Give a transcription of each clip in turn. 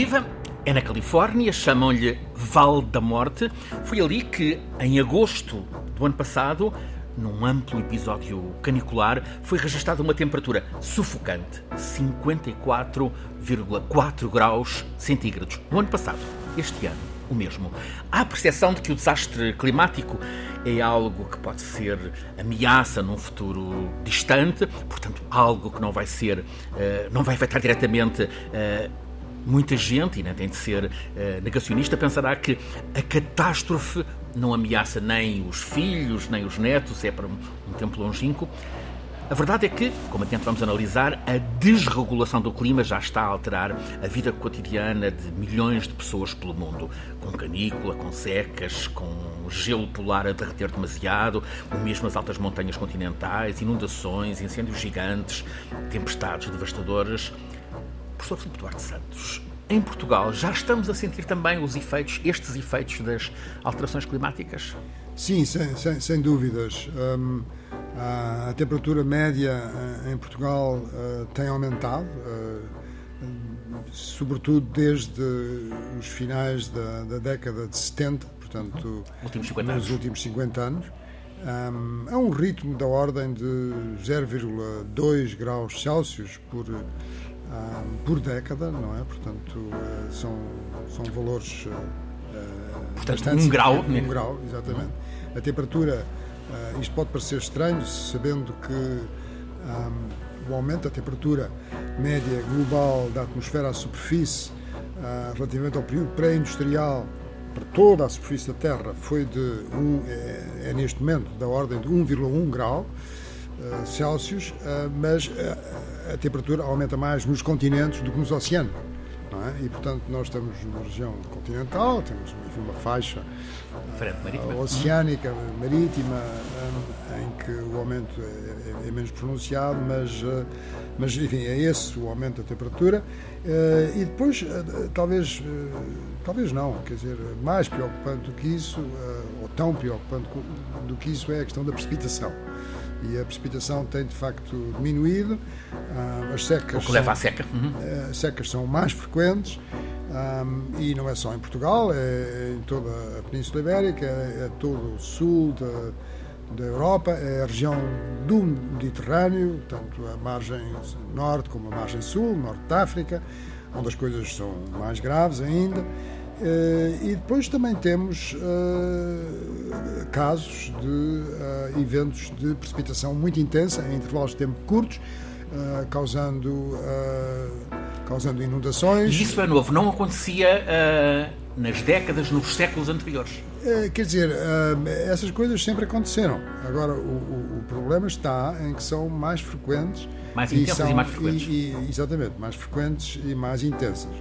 Viva! É na Califórnia, chamam-lhe Val da Morte. Foi ali que, em agosto do ano passado, num amplo episódio canicular, foi registrada uma temperatura sufocante, 54,4 graus centígrados. No ano passado, este ano, o mesmo. Há a percepção de que o desastre climático é algo que pode ser ameaça num futuro distante, portanto, algo que não vai ser, eh, não vai afetar diretamente eh, muita gente, e não tem de ser eh, negacionista, pensará que a catástrofe não ameaça nem os filhos, nem os netos, é para um tempo longínquo. A verdade é que, como adiante vamos analisar, a desregulação do clima já está a alterar a vida cotidiana de milhões de pessoas pelo mundo, com canícula, com secas, com gelo polar a derreter demasiado, ou mesmo as altas montanhas continentais, inundações, incêndios gigantes, tempestades devastadoras. Professor Filipe Duarte Santos, em Portugal já estamos a sentir também os efeitos, estes efeitos das alterações climáticas? Sim, sem, sem, sem dúvidas. Um, a, temperatura média eh, em Portugal uh, tem aumentado, uh, sobretudo desde os finais da, da, década de 70, portanto, últimos 50 nos anos. últimos 50 anos. Um, é um ritmo da ordem de 0,2 graus Celsius por, por década, não é? Portanto, uh, são, são valores. Portanto, um grau. Um grau, exatamente. A temperatura Uh, isto pode parecer estranho, sabendo que um, o aumento da temperatura média global da atmosfera à superfície, uh, relativamente ao período pré-industrial, para toda a superfície da Terra, foi de um, é, é neste momento da ordem de 1,1 grau Celsius, mas a temperatura aumenta mais nos continentes do que nos oceanos. É? E, portanto, nós estamos numa região continental, temos enfim, uma faixa uh, oceânica, marítima, um, em que o aumento é, é, é menos pronunciado, mas, uh, mas, enfim, é esse o aumento da temperatura. E depois, talvez, talvez não, quer dizer, mais preocupante do que isso, ou tão preocupante do que isso, é a questão da precipitação e a precipitação tem de facto diminuído. Ah, as secas. O que leva à seca. Uhum. Eh, as secas são mais frequentes um, e não é só em Portugal, é em toda a Península Ibérica, é, é todo o sul da, da Europa, é a região do Mediterrâneo, tanto a margem norte como a margem sul, norte da África, onde as coisas são mais graves ainda. Uh, e depois também temos uh, casos de uh, eventos de precipitação muito intensa, em intervalos de tempo curtos, causando, causando inundações. E isso é novo, não acontecia nas décadas, nos séculos anteriores. quer dizer, essas coisas sempre aconteceram. Agora, o, o, o, problema está em que são mais frequentes. Mais intensas e, são, e mais frequentes. E, e, exatamente, mais frequentes e mais intensas.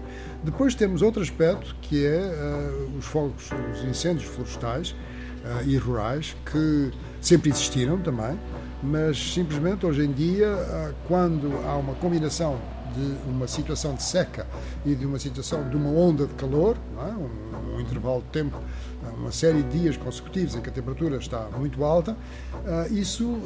Depois temos outro aspecto que é uh, os fogos, os incêndios florestais uh, e rurais, que sempre existiram também, mas simplesmente hoje em dia, uh, quando há uma combinação de uma situação de seca e de uma situação de uma onda de calor, é? um, um, intervalo de tempo, uma série de dias consecutivos em que a temperatura está muito alta, isso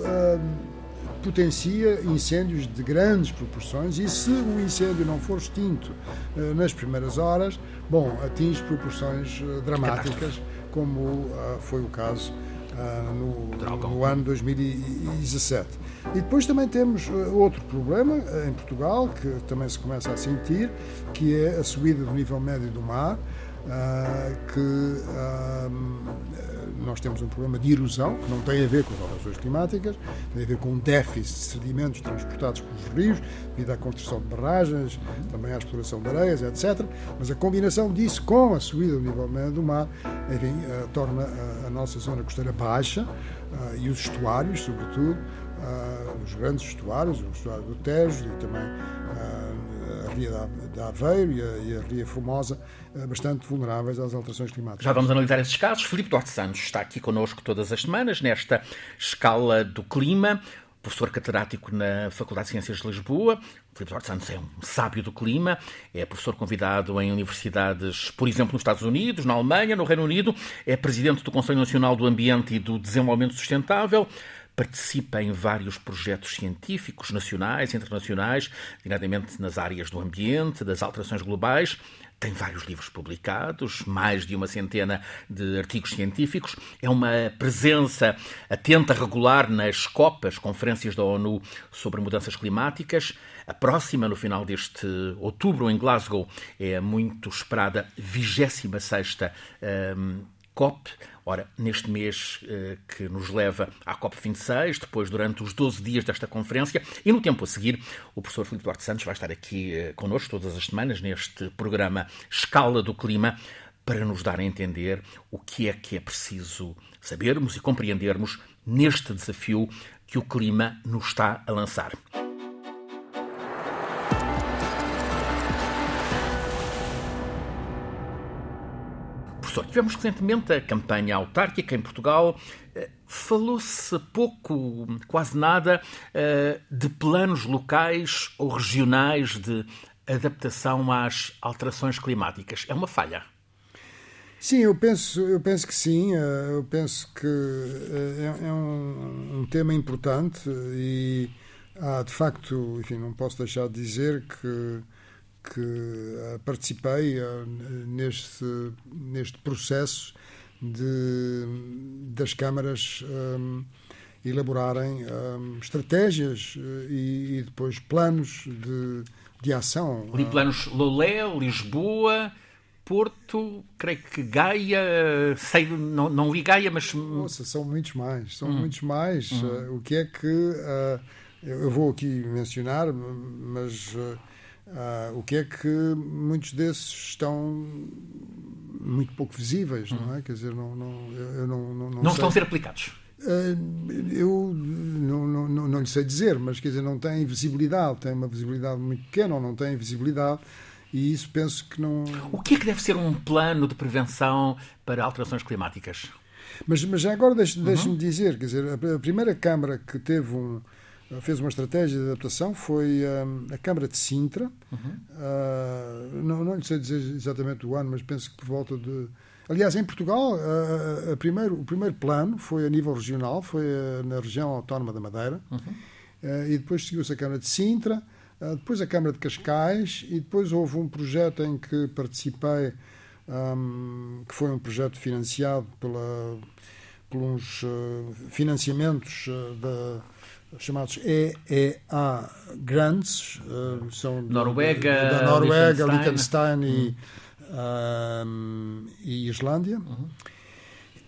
potencia incêndios de grandes proporções e se o incêndio não for extinto uh, nas primeiras horas, bom, atinge proporções uh, dramáticas, como uh, foi o caso no, no, ano 2017. E depois também temos outro problema em Portugal, que também se começa a sentir, que é a subida do nível médio do mar, que nós temos um problema de erosão, que não tem a ver com as alterações climáticas, tem a ver com um déficit de sedimentos transportados pelos rios, devido à construção de barragens, também à exploração de areias, etc. Mas a combinação disso com a subida do nível do mar, enfim, uh, torna a, a, nossa zona costeira baixa uh, e os estuários, sobretudo, os grandes estuários, o estuário do Tejo e também a Ria de Aveiro e a, e a Ria Formosa, eh, bastante vulneráveis às alterações climáticas. Já vamos analisar esses casos. Filipe Duarte Santos está aqui connosco todas as semanas, nesta escala do clima professor catedrático na Faculdade de Ciências de Lisboa. Filipe Duarte Santos é um sábio do clima, é professor convidado em universidades, por exemplo, nos Estados Unidos, na Alemanha, no Reino Unido, é presidente do Conselho Nacional do Ambiente e do Desenvolvimento Sustentável, participa em vários projetos científicos nacionais e internacionais, diretamente nas áreas do ambiente, das alterações globais. Tem vários livros publicados, mais de uma centena de artigos científicos. É uma presença atenta, regular nas COPAs, Conferências da ONU sobre Mudanças Climáticas. A próxima, no final deste outubro, em Glasgow, é a muito esperada 26 um, COP. Ora, neste mês eh, que nos leva à COP26, depois durante os 12 dias desta conferência, e no tempo a seguir, o professor Filipe Duarte Santos vai estar aqui eh, connosco todas as semanas neste programa Escala do Clima para nos dar a entender o que é que é preciso sabermos e compreendermos neste desafio que o clima nos está a lançar. Professor, tivemos recentemente a campanha autárquica em Portugal. Eh, falou-se pouco, quase nada, eh, de planos locais ou regionais de adaptação às alterações climáticas. É uma falha? Sim, eu penso, eu penso que sim. Eh, eu penso que é, um, um tema importante e há, de facto, enfim, não posso deixar de dizer que que eh, participei eh, neste, neste processo de, das câmaras um, eh, elaborarem um, estratégias e, e, depois planos de, de ação. Li planos Lolé, Lisboa, Porto, creio que Gaia, sei, não, não li Gaia, mas. Nossa, são muitos mais, são hum. muitos mais. Hum. O que é que. Uh, eu vou aqui mencionar, mas. Uh, Uh, o que é que muitos desses estão muito pouco visíveis, não é? Hum. Quer dizer, não, não, eu não, não, não, não estão a ser aplicados. Uh, eu não, não, não, não lhe sei dizer, mas quer dizer, não têm visibilidade, têm uma visibilidade muito pequena ou não têm visibilidade, e isso penso que não. O que é que deve ser um plano de prevenção para alterações climáticas? Mas, mas já agora deixe-me uhum. dizer, quer dizer, a, a primeira Câmara que teve um fez uma estratégia de adaptação foi um, a Câmara de Sintra. Uhum. Uh, não, não lhe sei dizer exatamente o ano, mas penso que por volta de. Aliás, em Portugal, a primeiro, o primeiro plano foi a nível regional, foi na região autónoma da Madeira, uhum. uh, e depois seguiu-se a Câmara de Sintra, uh, depois a Câmara de Cascais, e depois houve um projeto em que participei, um, que foi um projeto financiado pela, por uns financiamentos da chamados EEA Grants, uh, são Noruega, da Noruega, Liechtenstein, e, uhum. e, Islândia, uhum.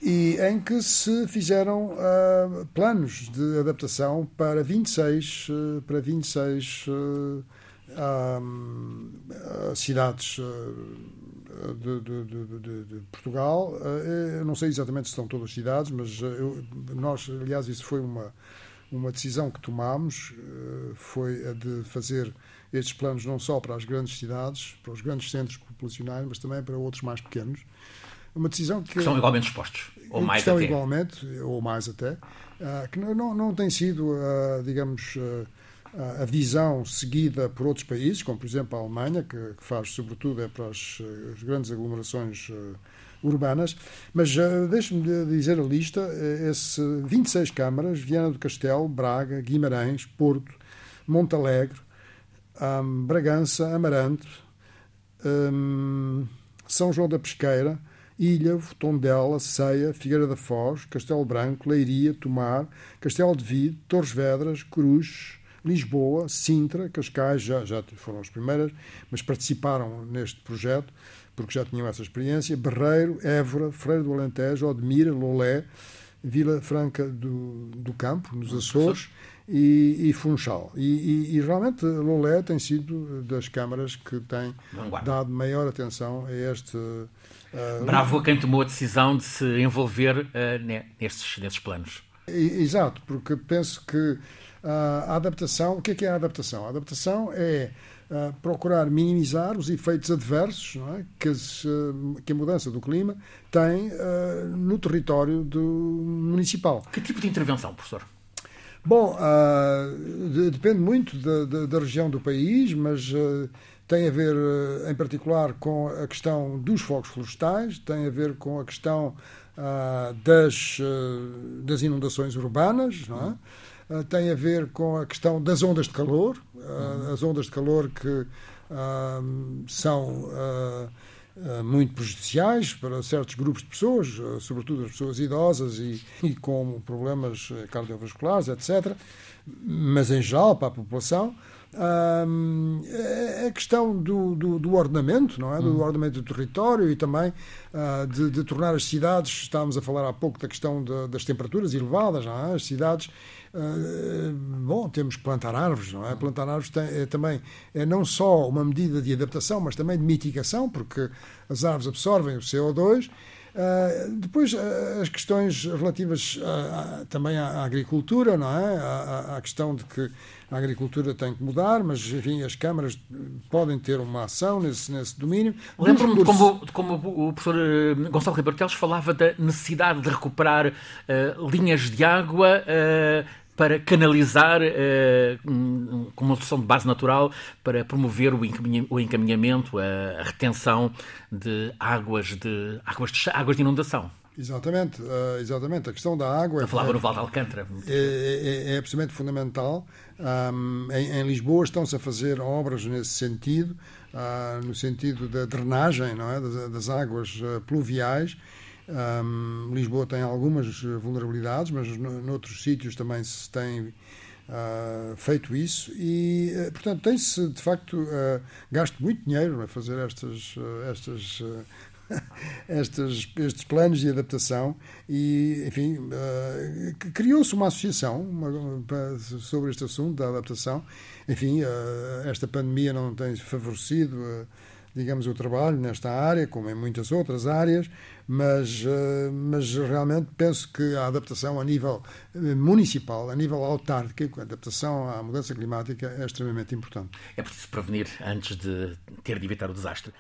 e em que se fizeram uh, planos de adaptação para 26, uh, para 26 cidades de, de, de, de, Portugal. Eu não sei exatamente se são todas cidades, mas eu, nós, aliás, isso foi uma uma decisão que tomámos eh, foi a de fazer estes planos não só para as grandes cidades, para os grandes centros populacionais, mas também para outros mais pequenos. Uma decisão que, que são igualmente expostos, ou mais estão até. igualmente, ou mais até, ah, que não, não tem sido, ah, digamos, a visão seguida por outros países, como por exemplo a Alemanha, que faz sobretudo é para as, as grandes aglomerações urbanas, mas uh, deixe-me dizer a lista, uh, esse 26 câmaras, Viana do Castelo, Braga, Guimarães, Porto, Montalegre, um, Bragança, Amarante, um, São João da Pesqueira, Ilhavo, Tondela, Ceia, Figueira da Foz, Castelo Branco, Leiria, Tomar, Castelo de Vide, Torres Vedras, Cruz, Lisboa, Sintra, Cascais, já, já foram as primeiras, mas participaram neste projeto, porque já tinham essa experiência, Barreiro, Évora, Freire do Alentejo, Odmira, Lolé, Vila Franca do, do Campo, nos Açores, e, e Funchal. E, e, e, realmente Lolé tem sido das câmaras que tem dado maior atenção a este. Uh, Bravo a quem tomou a decisão de se envolver uh, nestes, nestes planos. Exato, porque penso que a adaptação. O que é, que é a adaptação? A adaptação é uh, procurar minimizar os efeitos adversos é? que, as, uh, que, a mudança do clima tem uh, no território do municipal. Que tipo de intervenção, professor? Bom, de, depende muito da, da, da, região do país, mas tem a ver, em particular, com a questão dos fogos florestais, tem a ver com a questão das, das inundações urbanas, não é? Tem a ver com a questão das ondas de calor, as ondas de calor que são eh, muito prejudiciais para certos grupos de pessoas, sobretudo as pessoas idosas e, e com problemas cardiovasculares, etc., mas em geral para a população. É a questão do, do, do, ordenamento, não é? Do uhum. ordenamento do território e também uh, de, de, tornar as cidades, estávamos a falar há pouco da questão de, das temperaturas elevadas, não é? As cidades ah, bom, temos que plantar árvores, não é? Plantar árvores tem, é, também é não só uma medida de adaptação, mas também de mitigação, porque as árvores absorvem o CO2. Uh, depois, uh, as questões relativas também à, à, agricultura, não é? À, à, questão de que a agricultura tem que mudar, mas, enfim, as câmaras podem ter uma ação nesse, nesse domínio. Lembro-me de como, como o professor eh, Gonçalo Ribartelos falava da necessidade de recuperar uh, linhas de água para canalizar uh, com uma solução de base natural para promover o encaminhamento, a, retenção de águas de, águas de, águas de inundação. Exatamente, uh, exatamente. A questão da água. Eu falava é, no Val de Alcântara. É, é, é, absolutamente fundamental. Um, em, em, Lisboa estão-se a fazer obras nesse sentido, uh, no sentido da drenagem não é? das, das águas uh, pluviais um, Lisboa tem algumas vulnerabilidades, mas noutros sítios também se tem uh, feito isso e, uh, portanto, tem-se de facto uh, gasto muito dinheiro a fazer estas, estas estes, estes planos de adaptação e, enfim, criou-se uma associação uma, sobre este assunto da adaptação. Enfim, esta pandemia não tem favorecido, digamos, o trabalho nesta área, como em muitas outras áreas, mas, eh, mas realmente penso que a adaptação a nível eh, municipal, a nível autárquico, a adaptação à mudança climática é extremamente importante. É preciso prevenir antes de ter de evitar o desastre.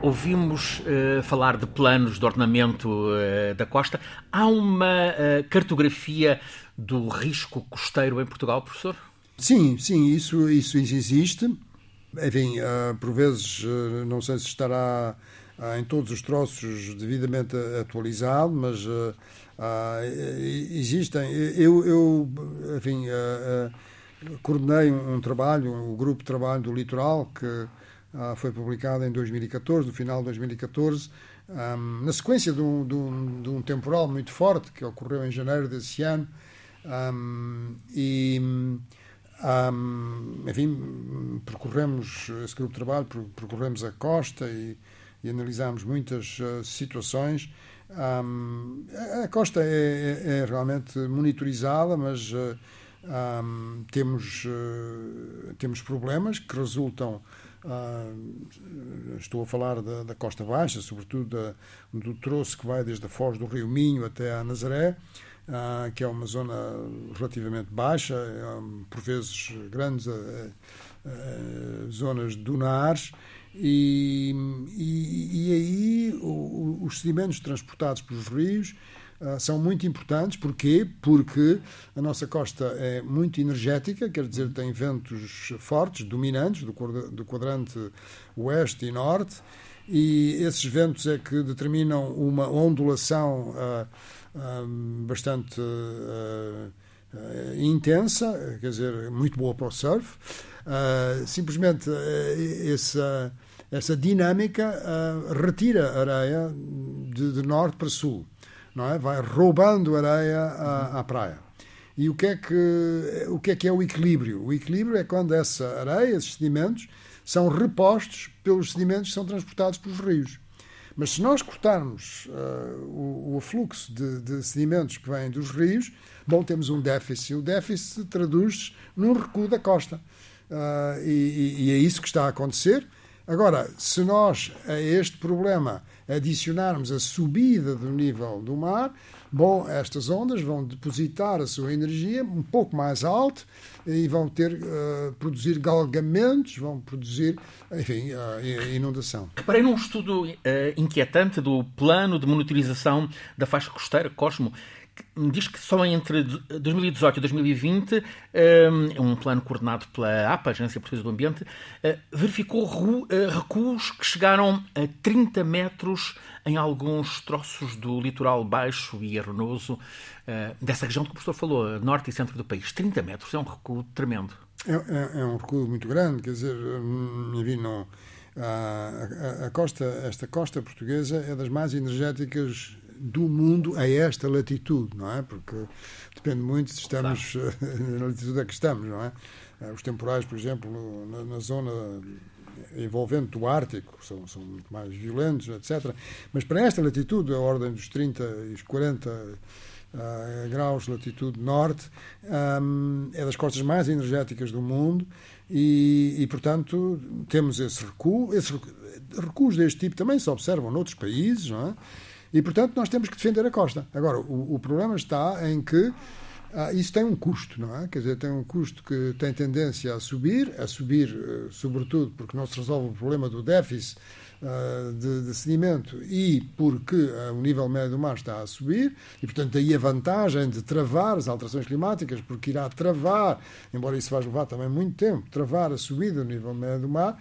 Ouvimos uh, falar de planos de ordenamento uh, da costa. Há uma uh, cartografia do risco costeiro em Portugal, professor? Sim, sim, isso, isso existe. Enfim, uh, por vezes, uh, não sei se estará uh, em todos os troços devidamente atualizado, mas existem. Eu, eu enfim, coordenei um, um, trabalho, o um grupo de trabalho do Litoral, que foi publicado em 2014, no final de 2014, um, na sequência de um, de, de um, temporal muito forte que ocorreu em janeiro desse ano. e um, enfim, percorremos esse grupo de trabalho, percorremos a costa e, e analisámos muitas uh, situações. Um, a costa é, é, é, realmente monitorizada, mas uh, um, temos, uh, temos problemas que resultam. estou a falar da, da Costa Baixa, sobretudo da, do troço que vai desde a Foz do Rio Minho até a Nazaré. Ah, que é uma zona relativamente baixa, é, por vezes grandes zonas dunares, e, e, e aí o, os sedimentos transportados pelos rios uh, são muito importantes. Porquê? Porque a nossa costa é muito energética, quer dizer, tem ventos fortes, dominantes, do, do quadrante oeste e norte, e esses ventos é que determinam uma ondulação uh, bastante uh, intensa, quer dizer, muito boa para o surf. simplesmente essa, essa dinâmica retira areia de, de, norte para sul, não é? vai roubando areia à, à praia. E o que, é que, o que é que é o equilíbrio? O equilíbrio é quando essa areia, esses sedimentos, são repostos pelos sedimentos que são transportados pelos rios. Mas se nós cortarmos uh, o, o afluxo de, de, sedimentos que vêm dos rios, bom, temos um déficit. O déficit traduz-se num recuo da costa. Uh, e, e, é isso que está a acontecer. Agora, se nós a este problema adicionarmos a subida do nível do mar, bom, estas ondas vão depositar a sua energia um pouco mais alto e vão ter uh, produzir galgamentos, vão produzir, enfim, uh, inundação. Reparei num estudo uh, inquietante do plano de monitorização da faixa costeira Cosmo diz que só entre 2018 e 2020, um plano coordenado pela APA, Agência Portuguesa do Ambiente, verificou recuos que chegaram a 30 metros em alguns troços do litoral baixo e arenoso dessa região que o professor falou, norte e centro do país. 30 metros é um recuo tremendo. É, é, é um recuo muito grande, quer dizer, hum, não. A, a, a, costa, esta costa portuguesa é das mais energéticas do mundo a esta latitude, não é? Porque depende muito se estamos na latitude a que estamos, não é? Eh, os temporais, por exemplo, na, na zona envolvente do Ártico são, são muito mais violentos, etc. Mas para esta latitude, a ordem dos 30 e os 40 uh, graus de latitude norte, um, é das costas mais energéticas do mundo e, e, portanto, temos esse recuo. Esses recuos deste tipo também se observam noutros países, não é? E, portanto, nós temos que defender a costa. Agora, o, o problema está em que ah, isso tem um custo, não é? Quer dizer, tem um custo que tem tendência a subir, a subir, uh, sobretudo, porque não se resolve o problema do déficit uh, de, de, sedimento e porque uh, o nível médio do mar está a subir, e, portanto, daí a vantagem de travar as alterações climáticas, porque irá travar, embora isso vá levar também muito tempo, travar a subida do nível médio do mar,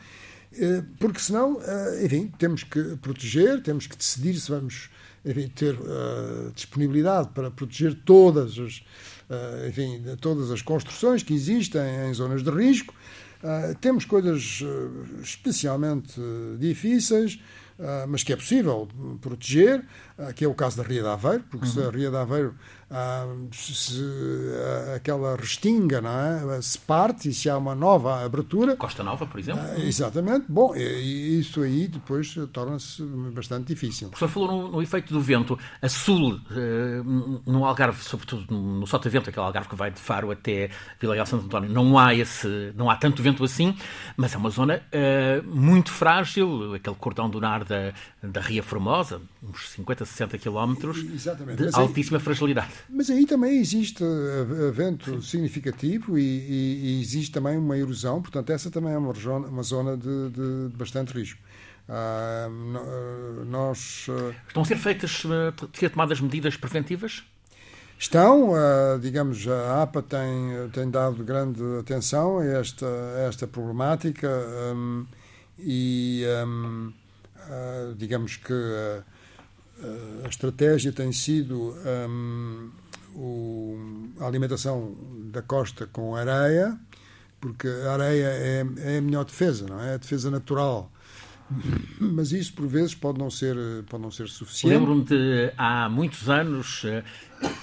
porque senão, enfim, temos que proteger, temos que decidir se vamos enfim, ter uh, disponibilidade para proteger todas as, uh, enfim, todas as construções que existem em zonas de risco. Uh, temos coisas especialmente difíceis, mas que é possível proteger, que é o caso da Ria de Aveiro, porque uhum. se a Ria de Aveiro ah, se aquela restinga não é? se parte e se há uma nova abertura. Costa Nova, por exemplo? Ah, exatamente. Bom, e, isso aí depois torna-se bastante difícil. O professor falou no, no, efeito do vento. A sul, eh, no Algarve, sobretudo no, Sotavento, aquele Algarve que vai de Faro até Vila Real Santo António, não há, esse, não há tanto vento assim, mas é uma zona uh, muito frágil, aquele cordão dunar da, da Ria Formosa, uns 50, 60 quilómetros, de altíssima fragilidade. Mas aí também existe eh, vento significativo e, e, e, existe também uma erosão, portanto, essa também é uma, zona, uma zona de, de, bastante risco. Uh, nós. Estão a ser feitas, ser tomadas medidas preventivas? Estão, digamos, a APA tem, tem dado grande atenção a esta, a esta problemática um, e, um, uh, digamos que eh, a estratégia tem sido um, o, a alimentação da costa com areia, porque a areia é, é a melhor defesa, não é? A defesa natural. Mas isso, por vezes, pode não ser, pode não ser suficiente. Lembro-me de, há muitos anos, eh,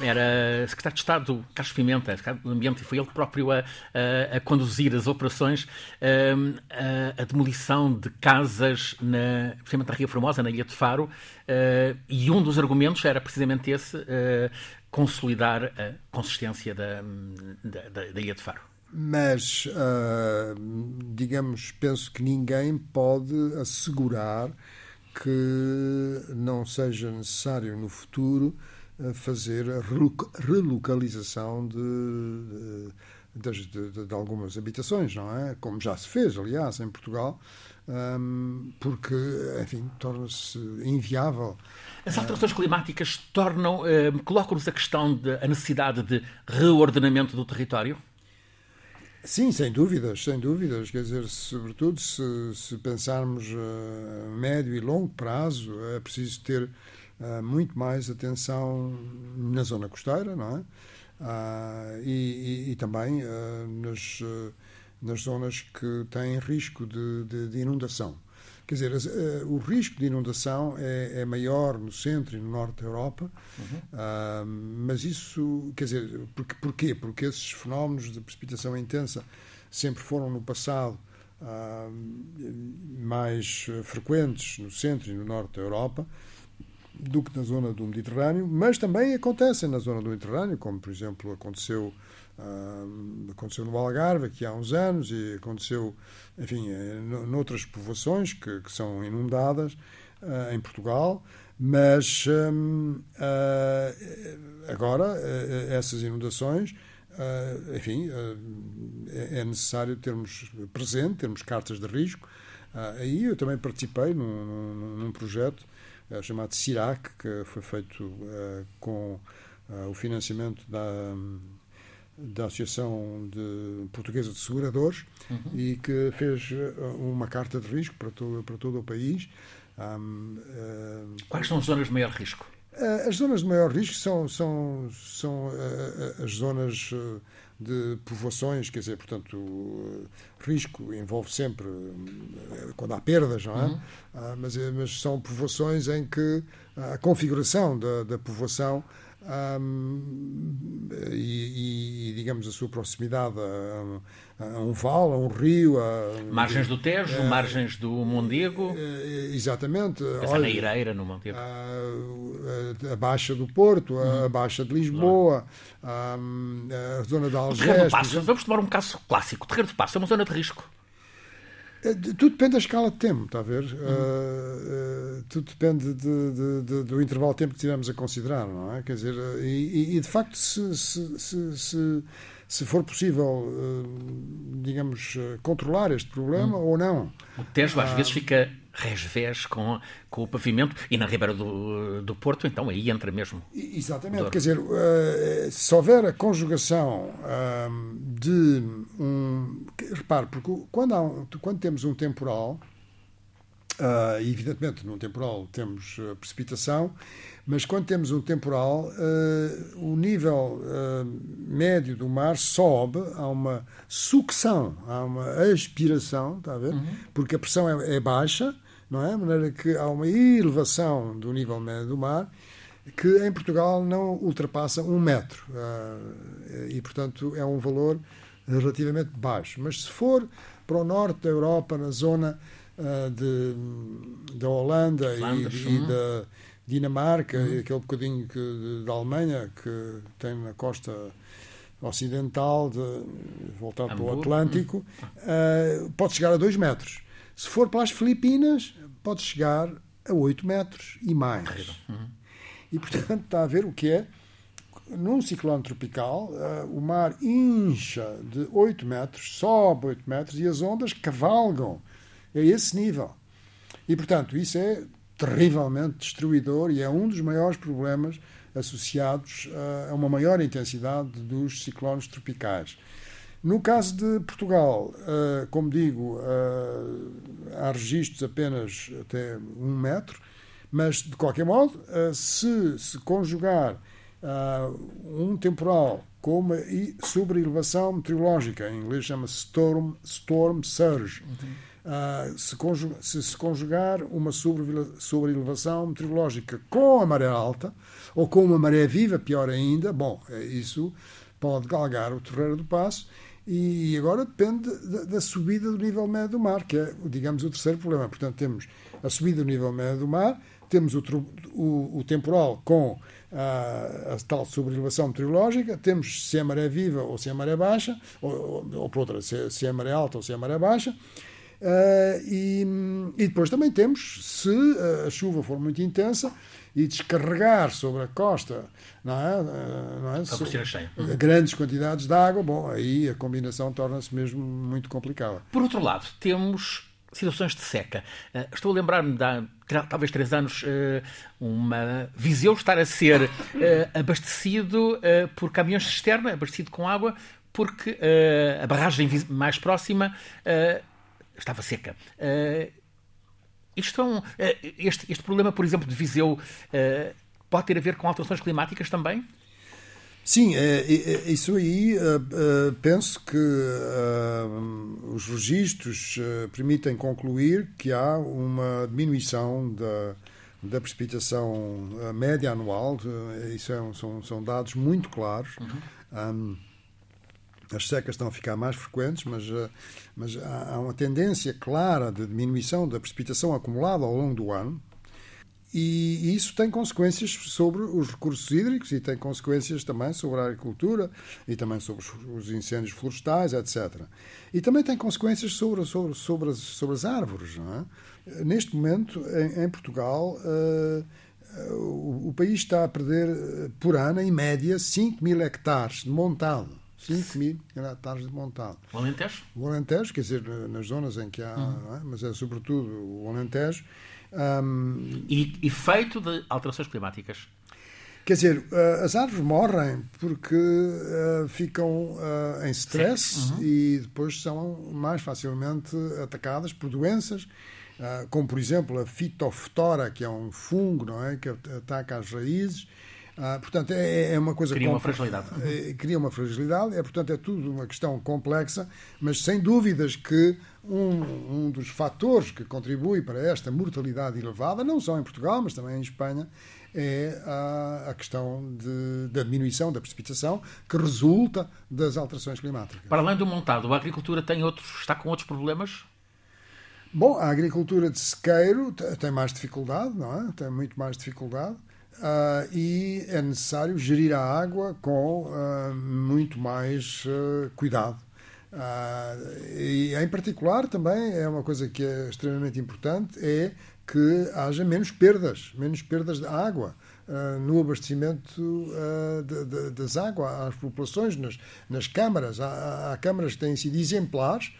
era secretário de Estado Carlos Pimenta, do Ambiente, e foi ele próprio a, a, a conduzir as operações, a, a, demolição de casas, na, precisamente na Ria Formosa, na Ilha de Faro, eh, e um dos argumentos era precisamente esse, eh, consolidar a consistência da, da, da Ilha de Faro mas, uh, digamos, penso que ninguém pode assegurar que não seja necessário no futuro uh, fazer a relocalização de, de, de, de, algumas habitações, não é? Como já se fez, aliás, em Portugal, um, porque, enfim, torna-se inviável. As alterações climáticas tornam, colocam-nos a questão da necessidade de reordenamento do território? Sim, sem dúvidas, sem dúvidas. Quer dizer, sobretudo se, se pensarmos a médio e longo prazo, é preciso ter uh, muito mais atenção na zona costeira, não é? Uh, e, e, e, também uh, nas, nas zonas que têm risco de, de, de inundação. Quer dizer, uh, o risco de inundação é, é, maior no centro e no norte da Europa, uhum. uh, mas isso, quer dizer, porque, porquê? Porque esses fenómenos de precipitação intensa sempre foram no passado uh, mais frequentes no centro e no norte da Europa do que na zona do Mediterrâneo, mas também acontecem na zona do Mediterrâneo, como por exemplo aconteceu Aconteceu no Algarve aqui há uns anos e aconteceu, enfim, eh, noutras povoações que, que são inundadas uh, em Portugal, mas um, uh, ah, agora eh, essas inundações, enfim, é, é necessário termos presente, termos cartas de risco. aí eu também participei num, num, num projeto chamado CIRAC, que foi feito com o financiamento da, da Associação de Portuguesa de Seguradores uhum. e que fez uma carta de risco para todo, para todo o país. Um, uh, Quais são as zonas de maior risco? As zonas de maior risco são, são, são as zonas de povoações, quer dizer, portanto, risco envolve sempre quando há perdas, não é? Uhum. Mas, mas são povoações em que a configuração da, da povoação um, e, e, digamos, a sua proximidade a, a, um vale, a um rio. A, margens do Tejo, é, margens do Mondego. É, exatamente. Olha, na Ireira, no Mondego. A, a, Baixa do Porto, a, hum. Baixa de Lisboa, a, zona de Algés. Vamos tomar um caso clássico. Terreiro do Passo é uma zona de risco. É, tudo depende da escala de tempo, está a ver? Uhum. Uh, uh, tudo depende de, de, de, do intervalo de tempo que estivermos a considerar, não é? Quer dizer, e, e de facto, se, se, se, se, for possível, uh, digamos, controlar este problema uhum. ou não. O Tejo às vezes fica resvés com, com o pavimento e na Ribeira do, do Porto, então aí entra mesmo. Exatamente, quer dizer, uh, se houver a conjugação uh, de um. Repare, porque quando, um, quando temos um temporal, uh, evidentemente num temporal temos precipitação, mas quando temos um temporal, o nível médio do mar sobe, há uma sucção, há uma aspiração, está a ver? Uhum. Porque a pressão é, é baixa não é? De maneira que há uma elevação do nível médio do mar que em Portugal não ultrapassa um metro. Ah, e, portanto, é um valor relativamente baixo. Mas se for para o norte da Europa, na zona ah, de, da Holanda e, e, da Dinamarca, uhum. e aquele bocadinho que, da Alemanha, que tem na costa ocidental, de, voltado para o Atlântico, uhum. uh, pode chegar a 2 metros. Se for para as Filipinas, pode chegar a 8 metros e mais. Uhum. E, portanto, está a ver o que é. Num ciclone tropical, uh, o mar incha de 8 metros, sobe 8 metros e as ondas cavalgam a esse nível. E, portanto, isso é terrivelmente destruidor e é um dos maiores problemas associados uh, a uma maior intensidade dos ciclones tropicais. No caso de Portugal, uh, como digo, uh, há registros apenas até um metro, mas de qualquer modo, uh, se se conjugar um temporal com uma elevação meteorológica, em inglês chama-se storm, storm surge, uhum. se, conjugar, se, se conjugar uma elevação meteorológica com a maré alta, ou com uma maré viva, pior ainda, bom, isso pode galgar o terreiro do passo e agora depende da, da, subida do nível médio do mar, que é, digamos, o terceiro problema. Portanto, temos a subida do nível médio do mar, temos o, o, o temporal com a, a tal sobrelevação meteorológica, temos se é maré viva ou se é maré baixa, ou, ou, ou por outra, se, se é maré alta ou se é maré baixa. Uh, e, e, depois também temos, se a chuva for muito intensa e descarregar sobre a costa não é? Uh, não é? So, cheia. grandes quantidades de água, bom, aí a combinação torna-se mesmo muito complicada. Por outro lado, temos situações de seca. Uh, estou a lembrar-me de há talvez três anos uma Viseu estar a ser abastecido por caminhões de cisterna, abastecido com água, porque a barragem mais próxima estava seca. Isto é um, uh, este, este problema, por exemplo, de Viseu, uh, pode ter a ver com alterações climáticas também? Sim, é, é, isso aí penso que os registros permitem concluir que há uma diminuição da, da precipitação média anual. Isso é, são, são dados muito claros. Uhum. Um, as secas estão a ficar mais frequentes, mas, eh, mas há uma tendência clara de diminuição da precipitação acumulada ao longo do ano. E isso tem consequências sobre os recursos hídricos e tem consequências também sobre a agricultura e também sobre os incêndios florestais, etc. E também tem consequências sobre, sobre, sobre, as, sobre as árvores. É? Neste momento, em, em Portugal, uh, o, o, país está a perder por ano, em média, 5 mil hectares de montado 5 mil hectares de montado. O Alentejo? O Alentejo, quer dizer, nas zonas em que há, uhum. é? mas é sobretudo o Alentejo. Um, e efeito de alterações climáticas? Quer dizer, uh, as árvores morrem porque uh, ficam uh, em stress uhum. e depois são mais facilmente atacadas por doenças, como por exemplo a fitoftora, que é um fungo, não é, que ataca as raízes. Portanto, é, é, uma coisa cria uma fragilidade. É, cria uma fragilidade. É portanto é tudo uma questão complexa, mas sem dúvidas que um, um dos fatores que contribui para esta mortalidade elevada, não só em Portugal, mas também em Espanha, é a, a questão de, da diminuição da precipitação que resulta das alterações climáticas. Para além do montado, a agricultura tem outros, está com outros problemas? Bom, a agricultura de sequeiro tem mais dificuldade, não é? Tem muito mais dificuldade. Uh, e é necessário gerir a água com uh, muito mais uh, cuidado. e em particular também é uma coisa que é extremamente importante é que haja menos perdas, menos perdas de água. No abastecimento de, de, das águas às populações, nas, nas câmaras. Há, há, câmaras que têm sido exemplares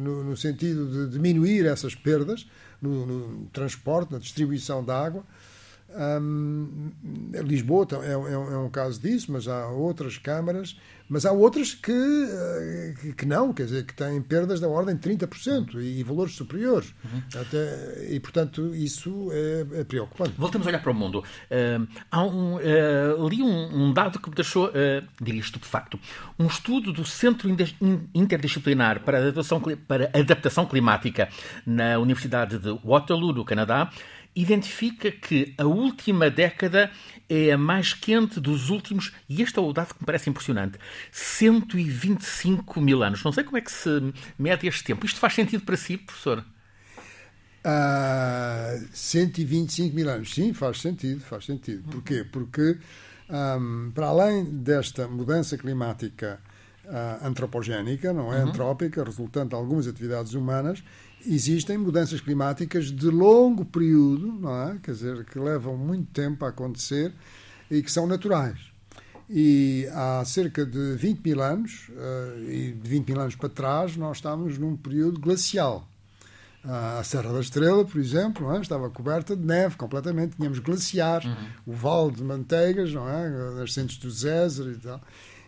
no, no, sentido de diminuir essas perdas no, no transporte, na distribuição da água. Lisboa é, é, é, um caso disso, mas há outras câmaras mas há outras que, eh, que não, quer dizer, que têm perdas da ordem de 30% e, e valores superiores. Uhum. Até, e, portanto, isso é, é, preocupante. Voltamos a olhar para o mundo. Uh, há um, uh, li um, um, dado que me deixou, uh, diria, estupefacto. Um estudo do Centro Interdisciplinar para Adaptação, para Adaptação Climática na Universidade de Waterloo, no Canadá, identifica que a última década é a mais quente dos últimos, e este é o dado que me parece impressionante, 125 mil anos. Não sei como é que se mede este tempo. Isto faz sentido para si, professor? Uh, 125 mil anos, sim, faz sentido, faz sentido. Porquê? Porque, um, para além desta mudança climática uh, antropogénica, não é? Uhum. Antrópica, resultante de algumas atividades humanas, existem mudanças climáticas de longo período, não é? Quer dizer, que levam muito tempo a acontecer e que são naturais. E há cerca de 20 mil anos, uh, e de 20 mil anos para trás, nós estávamos num período glacial. A Serra da Estrela, por exemplo, é? estava coberta de neve completamente, tínhamos glaciares, uhum. o Vale de Manteigas, não é? nascentes do Zézer e tal,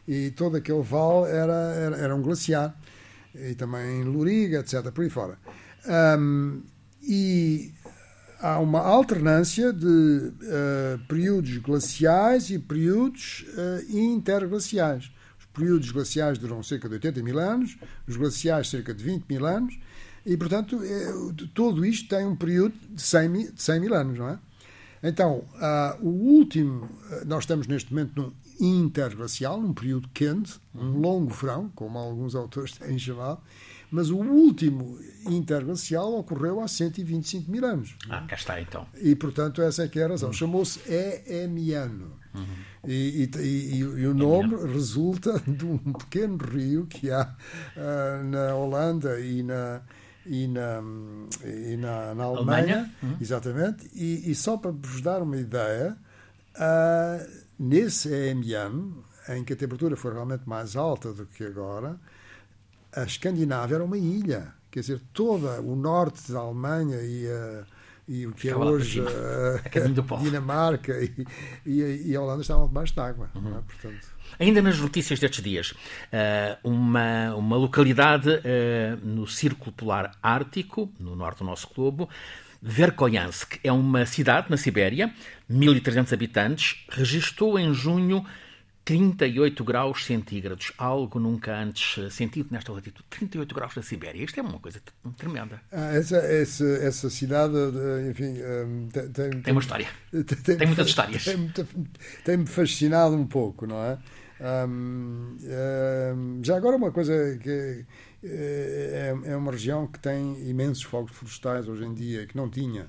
e todo aquele vale era, era, era um glaciar, e também Luriga, etc., por aí fora. Um, e há uma alternância de uh, períodos glaciais e períodos uh, interglaciais. Os períodos glaciais duram cerca de 80 mil anos, os glaciais cerca de 20 mil anos, e, portanto, é, tudo isto tem um período de 100 mil, de 100 mil anos, não é? Então, uh, o último, nós estamos neste momento num interglacial, num período quente, um longo verão, como alguns autores têm chamado, mas o último interglacial ocorreu há 125 mil anos. Ah, cá está então. E, portanto, essa é que é a razão. Uhum. Chamou-se Eemiano. Uhum. E, e, e, e, o nome resulta de um pequeno rio que há uh, na Holanda e na, e na, e na, na Alemanha, Alemanha? Uhum. exatamente, e, e, só para vos dar uma ideia, uh, nesse Eemiano, em que a temperatura foi realmente mais alta do que agora, a Escandinávia era uma ilha. Quer dizer, toda o norte da Alemanha e, a, e o que é hoje a, a Dinamarca e, e, e, a Holanda estavam debaixo d'água. É? Uhum. É? Portanto... Ainda nas notícias destes dias, eh, uma, uma localidade eh, no Círculo Polar Ártico, no norte do nosso globo, Verkhoyansk, é uma cidade na Sibéria, 1.300 habitantes, registrou em junho 38 graus centígrados, algo nunca antes eh, sentido nesta latitude. 38 graus na Sibéria, isto é uma coisa tremenda. Ah, essa, essa, essa cidade, eh, enfim, ehm, tem, tem, tem uma história. Tem, tem muitas histórias. Tem-me fascinado um pouco, não é? Um, um, já agora, uma coisa que é, é uma região que tem imensos fogos florestais hoje em dia, que não tinha,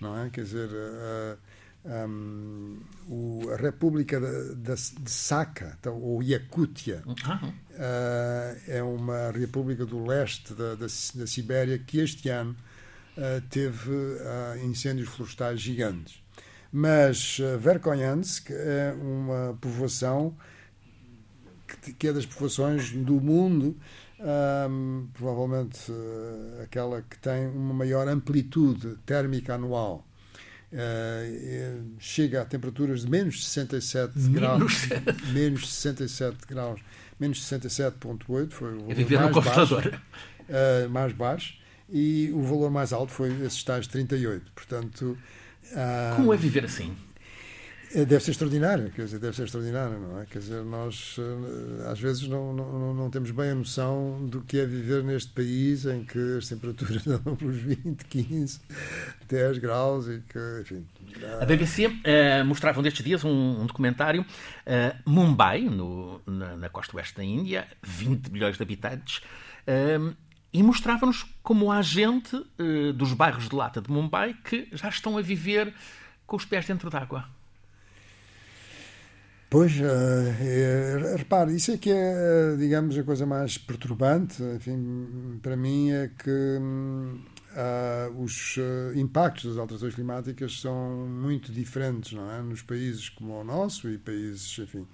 não é? Quer dizer. Uh, um, o, a República de, Saka, então, ou Yakutia, uh, é uma república do leste da, da, da Sibéria que este ano uh, teve uh, incêndios florestais gigantes. Mas uh, Verkhoyansk é uma povoação que, que, é das povoações do mundo, um, provavelmente aquela que tem uma maior amplitude térmica anual Uh, chega a temperaturas de menos 67 menos. graus, menos 67 graus, menos 67.8 foi o valor viver mais, baixo, uh, mais baixo e o valor mais alto foi esses tais 38. Portanto, uh, como é viver assim? É, deve ser extraordinário, quer dizer, deve ser extraordinário, não é? Quer dizer, nós eh, às vezes não, não, não temos bem a noção do que é viver neste país em que as temperaturas andam pelos 20, 15, 10 graus e que, enfim. A BBC uh, eh, mostrava destes dias um, um documentário, uh, Mumbai, no, na, na, costa oeste da Índia, 20 milhões de habitantes, uh, e mostrava-nos como há gente dos bairros de lata de Mumbai que já estão a viver com os pés dentro d'água. Pois, uh, repare, isso é que é, digamos, a coisa mais perturbante, enfim, para mim é que uh, os impactos das alterações climáticas são muito diferentes, não é? Nos países como o nosso e países, enfim...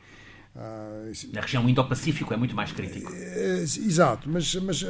Na região Indo-Pacífico é muito mais crítico. Exato, mas, mas,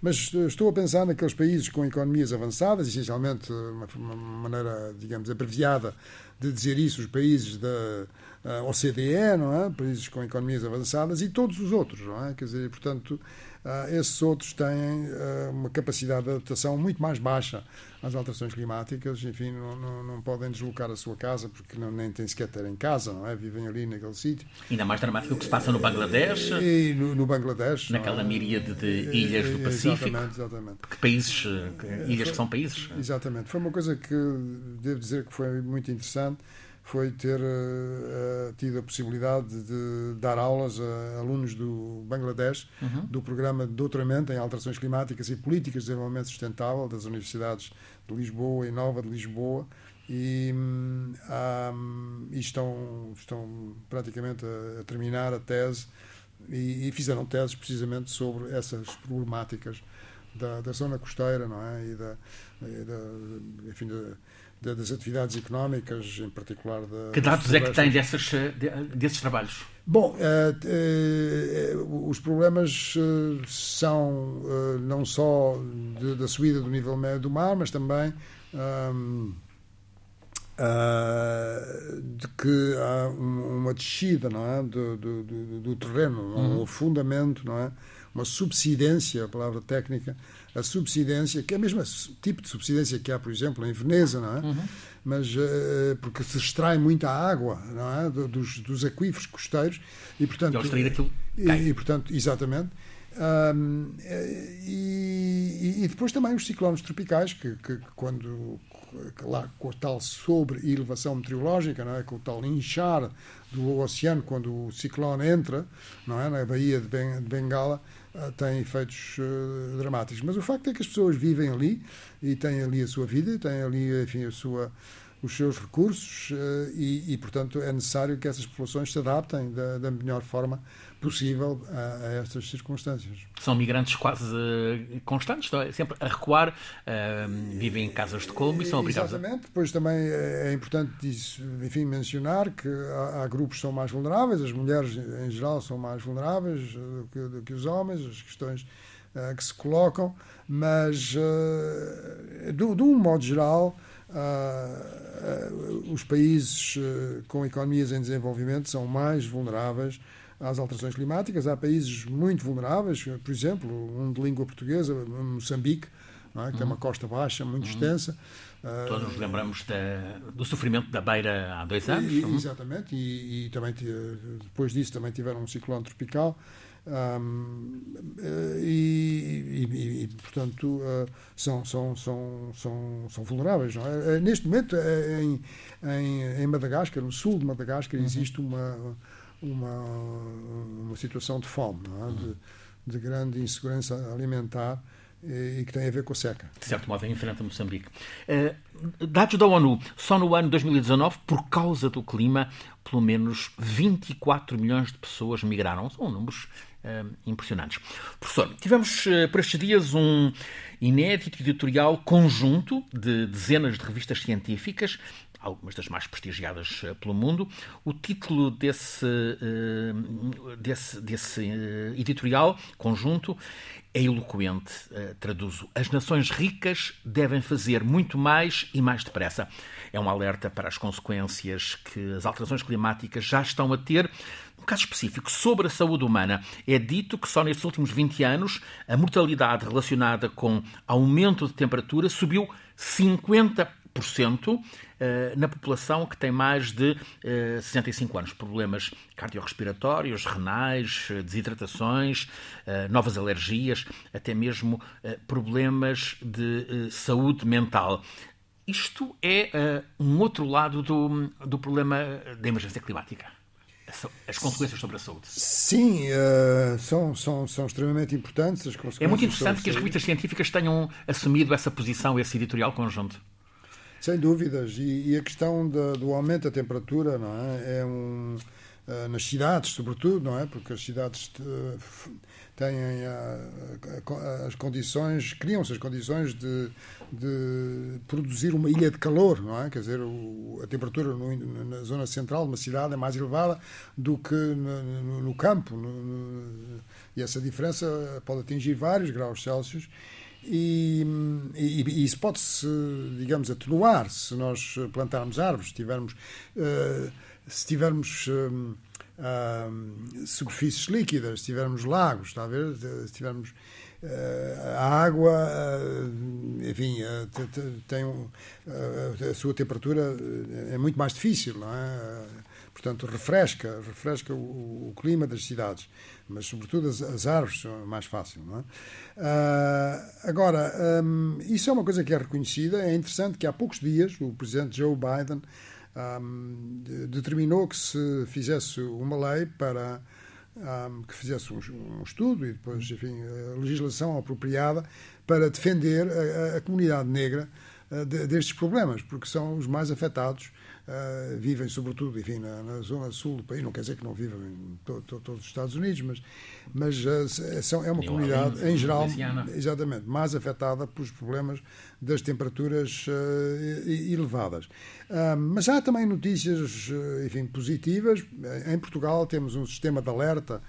mas estou a pensar naqueles países com economias avançadas, essencialmente uma, uma maneira, digamos, abreviada de dizer isso, os países da uh, OCDE, não é? países com economias avançadas, e todos os outros. Não é? Quer dizer, portanto, uh, esses outros têm uh, uma capacidade de adaptação muito mais baixa às alterações climáticas, enfim, não, não, não podem deslocar a sua casa porque não, nem têm sequer ter em casa, não é? Vivem ali naquele sítio. Ainda mais dramático o que se passa no Bangladesh. E no, no Bangladesh. Naquela é? miríade de ilhas do Pacífico. Exatamente, exatamente. Que países, que ilhas que são países. Exatamente. Foi uma coisa que devo dizer que foi muito interessante foi ter uh, tido a possibilidade de dar aulas a alunos do Bangladesh, uhum. do programa de doutoramento em alterações climáticas e políticas de desenvolvimento sustentável das universidades de Lisboa e Nova de Lisboa. E, um, e estão, estão praticamente a, a terminar a tese e, e, fizeram teses precisamente sobre essas problemáticas da, da zona costeira, não é? E da, e da enfim, da, das atividades económicas, em particular da. Que dados é que tem dessas, desses trabalhos? Bom, uh, uh, os problemas são não só da subida do nível médio do mar, mas também um, de que há uma descida não é? do, do, do, do terreno, uhum. um afundamento, não é? uma subsidência, a palavra técnica, a subsidência, que é o mesmo tipo de subsidência que há, por exemplo, em Veneza, não é? Uhum. Mas uh, porque se extrai muita água, não é? Dos, dos aquíferos costeiros e, portanto. E. E, e, portanto, exatamente. Um, e, e, depois também os ciclones tropicais, que, que, quando que lá com a tal sobre elevação meteorológica, não é? com o tal inchar do oceano quando o ciclone entra não é? na Baía de, ben, de Bengala, uh, tem efeitos uh, dramáticos. Mas o facto é que as pessoas vivem ali e têm ali a sua vida, têm ali enfim, a sua, os seus recursos uh, e, e, portanto, é necessário que essas populações se adaptem da, da melhor forma possível a, a, estas circunstâncias. São migrantes quase uh, constantes, é? sempre a recuar, uh, vivem em casas de colmo e são obrigados Exatamente, a... depois também é importante enfim, mencionar que há, há, grupos que são mais vulneráveis, as mulheres em geral são mais vulneráveis do que, do que os homens, as questões uh, que se colocam, mas de, de um modo geral os países com economias em desenvolvimento são mais vulneráveis às alterações climáticas. Há países muito vulneráveis, por exemplo, um de língua portuguesa, Moçambique, é? que uhum. tem uma costa baixa muito uhum. extensa. Todos nos lembramos do sofrimento da beira há dois anos. E, exatamente, e, e, também depois disso também tiveram um ciclone tropical. Um, e, e, e, portanto uh, são, são, são, são, são vulneráveis. É? Neste momento, em, em, em Madagascar, no sul de Madagascar, uhum. existe uma uma, uma situação de fome, é? de, de, grande insegurança alimentar e, que tem a ver com a seca. De certo modo, enfrenta Moçambique. Uh, dados da ONU, só no ano 2019, por causa do clima, pelo menos 24 milhões de pessoas migraram. São números impressionantes. Professor, tivemos uh, por estes dias um inédito editorial conjunto de dezenas de revistas científicas algumas das mais prestigiadas pelo mundo. O título desse, desse, desse editorial conjunto é eloquente, traduzo. As nações ricas devem fazer muito mais e mais depressa. É um alerta para as consequências que as alterações climáticas já estão a ter um caso específico sobre a saúde humana. É dito que só nestes últimos 20 anos a mortalidade relacionada com aumento de temperatura subiu 50% eh, na população que tem mais de 65 eh, anos. Problemas cardiorrespiratórios, renais, eh, desidratações, novas alergias, até mesmo problemas de saúde mental. Isto é um outro lado do, do problema da emergência climática as consequências sobre a saúde. Sim, uh, são, são, são extremamente importantes as consequências. É muito interessante que as revistas científicas tenham assumido essa posição, esse editorial conjunto. Sem dúvidas. E, e a questão da, do aumento da temperatura não é? é um, uh, nas cidades, sobretudo, não é? Porque as cidades uh, têm as condições, criam-se as condições de, de, produzir uma ilha de calor, não é? Quer dizer, o, a temperatura no, na zona central de uma cidade é mais elevada do que no, no, no campo, e essa diferença pode atingir vários graus Celsius. E, e, e isso pode-se, digamos, atenuar se nós plantarmos árvores, se tivermos, uh, se tivermos uh, uh, superfícies líquidas, se tivermos lagos, a ver? Se tivermos uh, a água, uh, enfim, tem a sua temperatura é muito mais difícil, não é? Portanto, refresca, refresca o, o clima das cidades, mas sobretudo as, as árvores são mais fácil, não é? agora, um, isso é uma coisa que é reconhecida. É interessante que há poucos dias o presidente Joe Biden um, determinou que se fizesse uma lei para um, que fizesse um, um, estudo e depois, enfim, legislação apropriada para defender a, a comunidade negra de, destes problemas, porque são os mais afetados Uh, vivem sobretudo enfim, na, na, zona sul do país, não quer dizer que não vivam em to, to, todos os Estados Unidos, mas, mas uh, são, é uma comunidade, em geral, exatamente, mais afetada pelos problemas das temperaturas uh, elevadas. mas há também notícias enfim, positivas. Em Portugal temos um sistema de alerta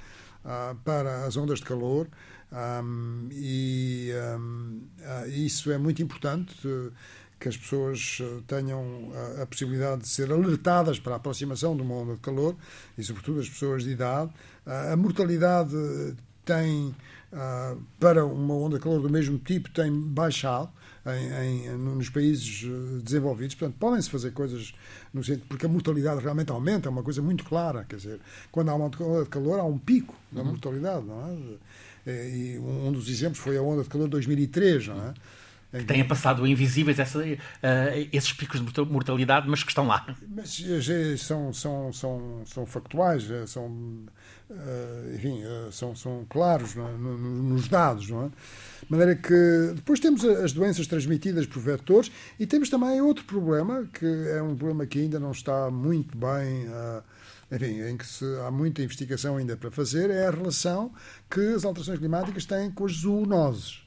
para as ondas de calor um, e um, isso é muito importante que as pessoas eh, tenham a, a, possibilidade de ser alertadas para a aproximação de uma onda de calor e, sobretudo, as pessoas de idade. A mortalidade tem, para uma onda de calor do mesmo tipo, tem baixado. Em, em, nos países eh, desenvolvidos, portanto, podem-se fazer coisas no sentido, porque a mortalidade realmente aumenta, é uma coisa muito clara, quer dizer, quando há uma onda de calor, há um pico da uhum. mortalidade, não é? E um dos exemplos foi a onda de calor de 2003, não é? que tenha passado invisíveis essa, uh, esses picos de mortalidade, mas que estão lá. Mas eh, são, são, são, são factuais, eh, são, uh, enfim, uh, são, são claros no, nos dados, não é? De maneira que depois temos as doenças transmitidas por vetores e temos também outro problema, que é um problema que ainda não está muito bem. Enfim, em que se, há muita investigação ainda para fazer, é a relação que as alterações climáticas têm com as zoonoses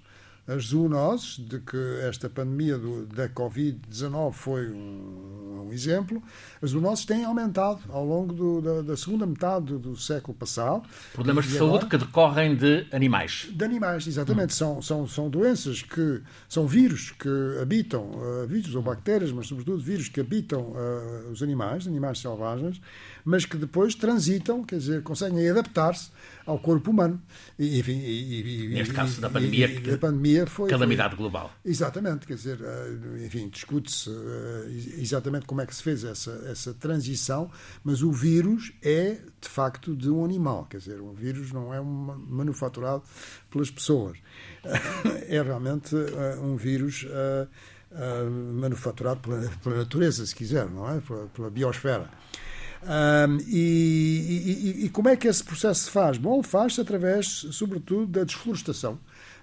as zoonoses, de que esta pandemia do, da Covid-19 foi um, um, exemplo, as zoonoses têm aumentado ao longo do, da, da, segunda metade do, do século passado. Problemas de saúde que decorrem de animais. De animais, exatamente. Hum. São, são, são doenças que são vírus que habitam, uh, vírus ou bactérias, mas sobretudo vírus que habitam uh, os animais, animais selvagens, mas que depois transitam, quer dizer, conseguem adaptar-se ao corpo humano. E, enfim, e, e, Neste caso da pandemia, e, a pandemia foi, calamidade global. Exatamente, quer dizer, eh, enfim, discute-se eh, exatamente como é que se fez essa, essa transição, mas o vírus é, de facto, de um animal, quer dizer, um vírus não é um manufaturado pelas pessoas. É realmente eh, um vírus manufaturado pela, pela natureza, se quiser, não é? Pela, pela biosfera. Um, e, e, e, como é que esse processo se faz? Bom, faz-se através, sobretudo, da desflorestação.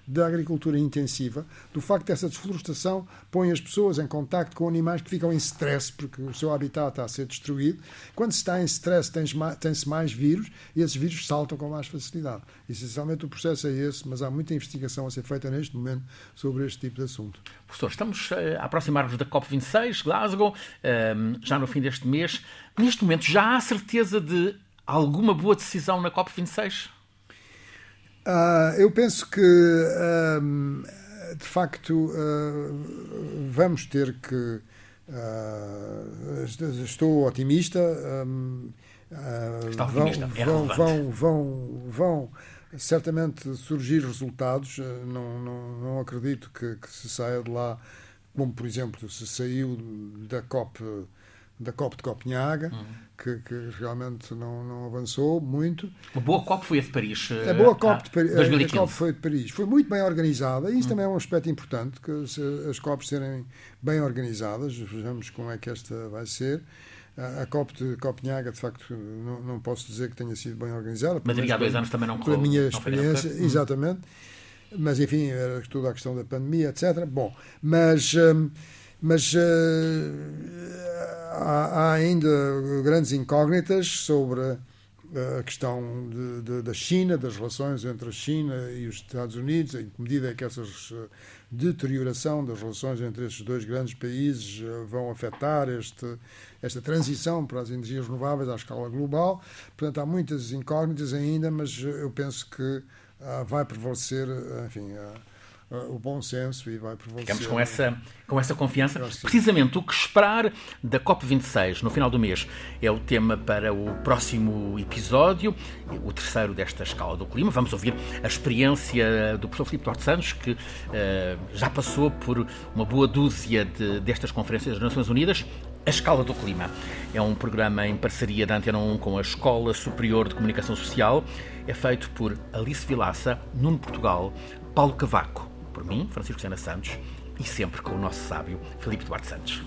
Da agricultura intensiva, do facto dessa desflorestação põe as pessoas em contacto com animais que ficam em stress, porque o seu habitat está a ser destruído. Quando se está em stress, tem-se mais vírus e esses vírus saltam com mais facilidade. Essencialmente o processo é esse, mas há muita investigação a ser feita neste momento sobre este tipo de assunto. Professor, estamos eh, a aproximar-nos da COP26, Glasgow, eh, já no fim deste mês. Neste momento, já há certeza de alguma boa decisão na COP26? Uh, eu penso que, de facto, uh, vamos ter que. estou otimista. Está otimista. Vão, é vão, vão, vão, vão, certamente surgir resultados. Não, não, não acredito que, que se saia de lá, como, por exemplo, se saiu da COP da COP de Copenhaga, uhum. que, que, realmente não, não avançou muito. A boa COP foi a de Paris. A boa COP, ah, de Paris, 2015. a COP foi de Paris. Foi muito bem organizada e isso uhum. também é um aspecto importante, que as COPs serem bem organizadas. Vejamos como é que esta vai ser. A COP de Copenhaga, de facto, não, não posso dizer que tenha sido bem organizada. Mas há dois anos também não Pela minha experiência, uhum. exatamente. Mas, enfim, era toda a questão da pandemia, etc. Bom, mas... Hum, mas uh, há, ainda grandes incógnitas sobre eh, a questão de, de, da China, das relações entre a China e os Estados Unidos, em que medida é que essa eh, deterioração das relações entre estes dois grandes países vão afetar este, esta transição para as energias renováveis à escala global. Portanto, há muitas incógnitas ainda, mas eu penso que uh, vai prevalecer, enfim, uh, o bom senso e vai prevalecer. Ficamos com essa, com essa confiança. Precisamente o que esperar da COP26 no final do mês é o tema para o próximo episódio, o terceiro desta escala do clima. Vamos ouvir a experiência do professor Filipe Duarte Santos, que uh, já passou por uma boa dúzia de, destas conferências das Nações Unidas. A Escala do Clima é um programa em parceria da Antena 1 com a Escola Superior de Comunicação Social. É feito por Alice Vilaça, Nuno Portugal, Paulo Cavaco por mim, Francisco Sena Santos, e sempre com o nosso sábio Filipe Duarte Santos.